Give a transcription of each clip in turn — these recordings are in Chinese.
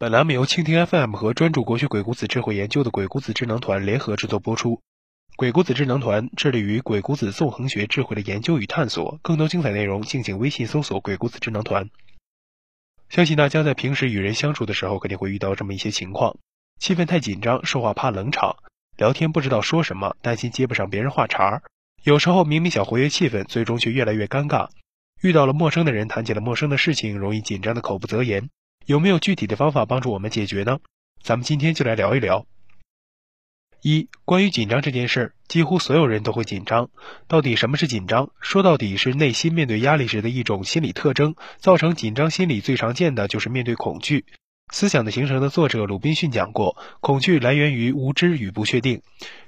本栏目由蜻蜓 FM 和专注国学鬼谷子智慧研究的鬼谷子智能团联合制作播出。鬼谷子智能团致力于鬼谷子纵横学智慧的研究与探索，更多精彩内容，敬请微信搜索“鬼谷子智能团”。相信大家在平时与人相处的时候，肯定会遇到这么一些情况：气氛太紧张，说话怕冷场，聊天不知道说什么，担心接不上别人话茬儿。有时候明明想活跃气氛，最终却越来越尴尬。遇到了陌生的人，谈起了陌生的事情，容易紧张的口不择言。有没有具体的方法帮助我们解决呢？咱们今天就来聊一聊。一、关于紧张这件事儿，几乎所有人都会紧张。到底什么是紧张？说到底是内心面对压力时的一种心理特征。造成紧张心理最常见的就是面对恐惧。思想的形成的作者鲁滨逊讲过，恐惧来源于无知与不确定，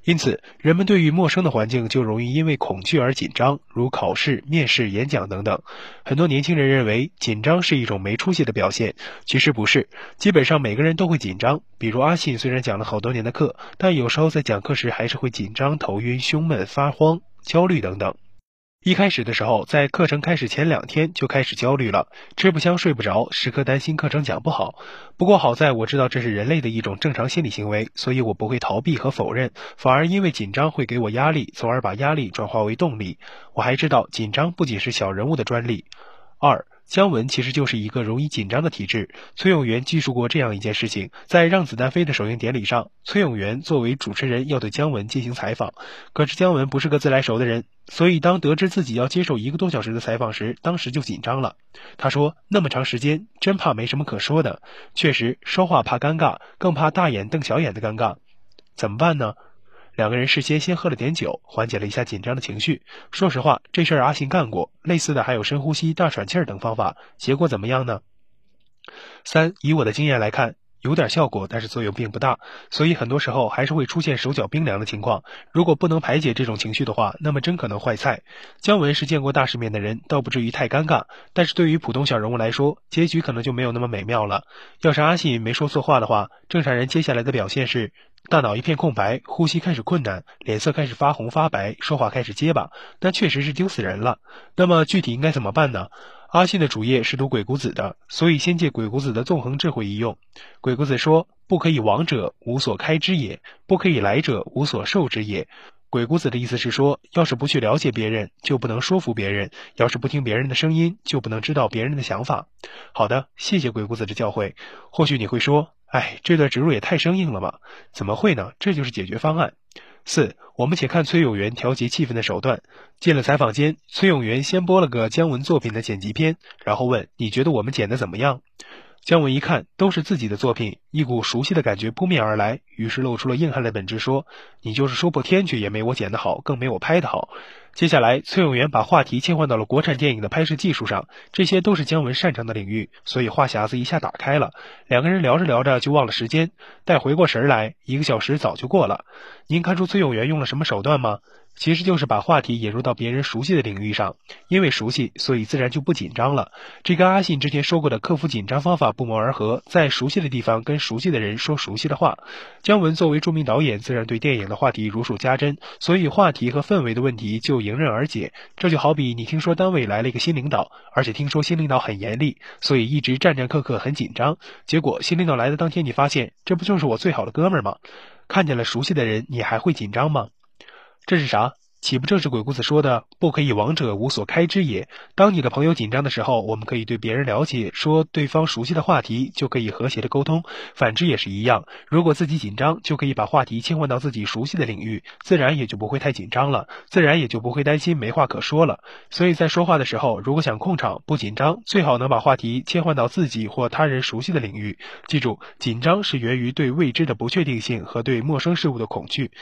因此人们对于陌生的环境就容易因为恐惧而紧张，如考试、面试、演讲等等。很多年轻人认为紧张是一种没出息的表现，其实不是，基本上每个人都会紧张。比如阿信虽然讲了好多年的课，但有时候在讲课时还是会紧张、头晕、胸闷、发慌、焦虑等等。一开始的时候，在课程开始前两天就开始焦虑了，吃不香睡不着，时刻担心课程讲不好。不过好在我知道这是人类的一种正常心理行为，所以我不会逃避和否认，反而因为紧张会给我压力，从而把压力转化为动力。我还知道紧张不仅是小人物的专利。二。姜文其实就是一个容易紧张的体质。崔永元记述过这样一件事情：在《让子弹飞》的首映典礼上，崔永元作为主持人要对姜文进行采访。可是姜文不是个自来熟的人，所以当得知自己要接受一个多小时的采访时，当时就紧张了。他说：“那么长时间，真怕没什么可说的。确实，说话怕尴尬，更怕大眼瞪小眼的尴尬。怎么办呢？”两个人事先先喝了点酒，缓解了一下紧张的情绪。说实话，这事儿阿信干过，类似的还有深呼吸、大喘气儿等方法，结果怎么样呢？三，以我的经验来看，有点效果，但是作用并不大，所以很多时候还是会出现手脚冰凉的情况。如果不能排解这种情绪的话，那么真可能坏菜。姜文是见过大世面的人，倒不至于太尴尬，但是对于普通小人物来说，结局可能就没有那么美妙了。要是阿信没说错话的话，正常人接下来的表现是。大脑一片空白，呼吸开始困难，脸色开始发红发白，说话开始结巴，那确实是丢死人了。那么具体应该怎么办呢？阿信的主业是读鬼谷子的，所以先借鬼谷子的纵横智慧一用。鬼谷子说：“不可以往者，无所开之也；不可以来者，无所受之也。”鬼谷子的意思是说，要是不去了解别人，就不能说服别人；要是不听别人的声音，就不能知道别人的想法。好的，谢谢鬼谷子的教诲。或许你会说。哎，这段植入也太生硬了吧？怎么会呢？这就是解决方案。四，我们且看崔永元调节气氛的手段。进了采访间，崔永元先播了个姜文作品的剪辑片，然后问：“你觉得我们剪的怎么样？”姜文一看都是自己的作品，一股熟悉的感觉扑面而来，于是露出了硬汉的本质，说：“你就是说破天去也没我剪得好，更没我拍得好。”接下来，崔永元把话题切换到了国产电影的拍摄技术上，这些都是姜文擅长的领域，所以话匣子一下打开了。两个人聊着聊着就忘了时间，待回过神来，一个小时早就过了。您看出崔永元用了什么手段吗？其实就是把话题引入到别人熟悉的领域上，因为熟悉，所以自然就不紧张了。这跟阿信之前说过的克服紧张方法不谋而合，在熟悉的地方跟熟悉的人说熟悉的话。姜文作为著名导演，自然对电影的话题如数家珍，所以话题和氛围的问题就迎刃而解。这就好比你听说单位来了一个新领导，而且听说新领导很严厉，所以一直战战兢兢，很紧张。结果新领导来的当天，你发现这不就是我最好的哥们儿吗？看见了熟悉的人，你还会紧张吗？这是啥？岂不正是鬼谷子说的“不可以往者，无所开之也”？当你的朋友紧张的时候，我们可以对别人了解，说对方熟悉的话题，就可以和谐的沟通。反之也是一样，如果自己紧张，就可以把话题切换到自己熟悉的领域，自然也就不会太紧张了，自然也就不会担心没话可说了。所以在说话的时候，如果想控场不紧张，最好能把话题切换到自己或他人熟悉的领域。记住，紧张是源于对未知的不确定性和对陌生事物的恐惧。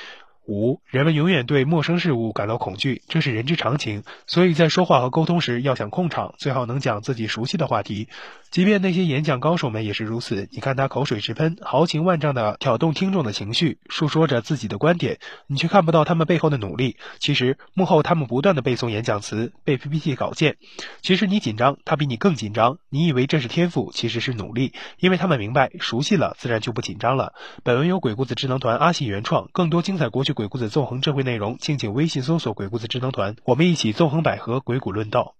五，人们永远对陌生事物感到恐惧，这是人之常情。所以在说话和沟通时，要想控场，最好能讲自己熟悉的话题。即便那些演讲高手们也是如此。你看他口水直喷，豪情万丈的挑动听众的情绪，述说着自己的观点，你却看不到他们背后的努力。其实幕后他们不断的背诵演讲词，背 PPT 稿件。其实你紧张，他比你更紧张。你以为这是天赋，其实是努力。因为他们明白，熟悉了自然就不紧张了。本文由鬼谷子智能团阿信原创，更多精彩国学鬼谷子纵横智慧内容，敬请微信搜索“鬼谷子智能团”，我们一起纵横捭阖，鬼谷论道。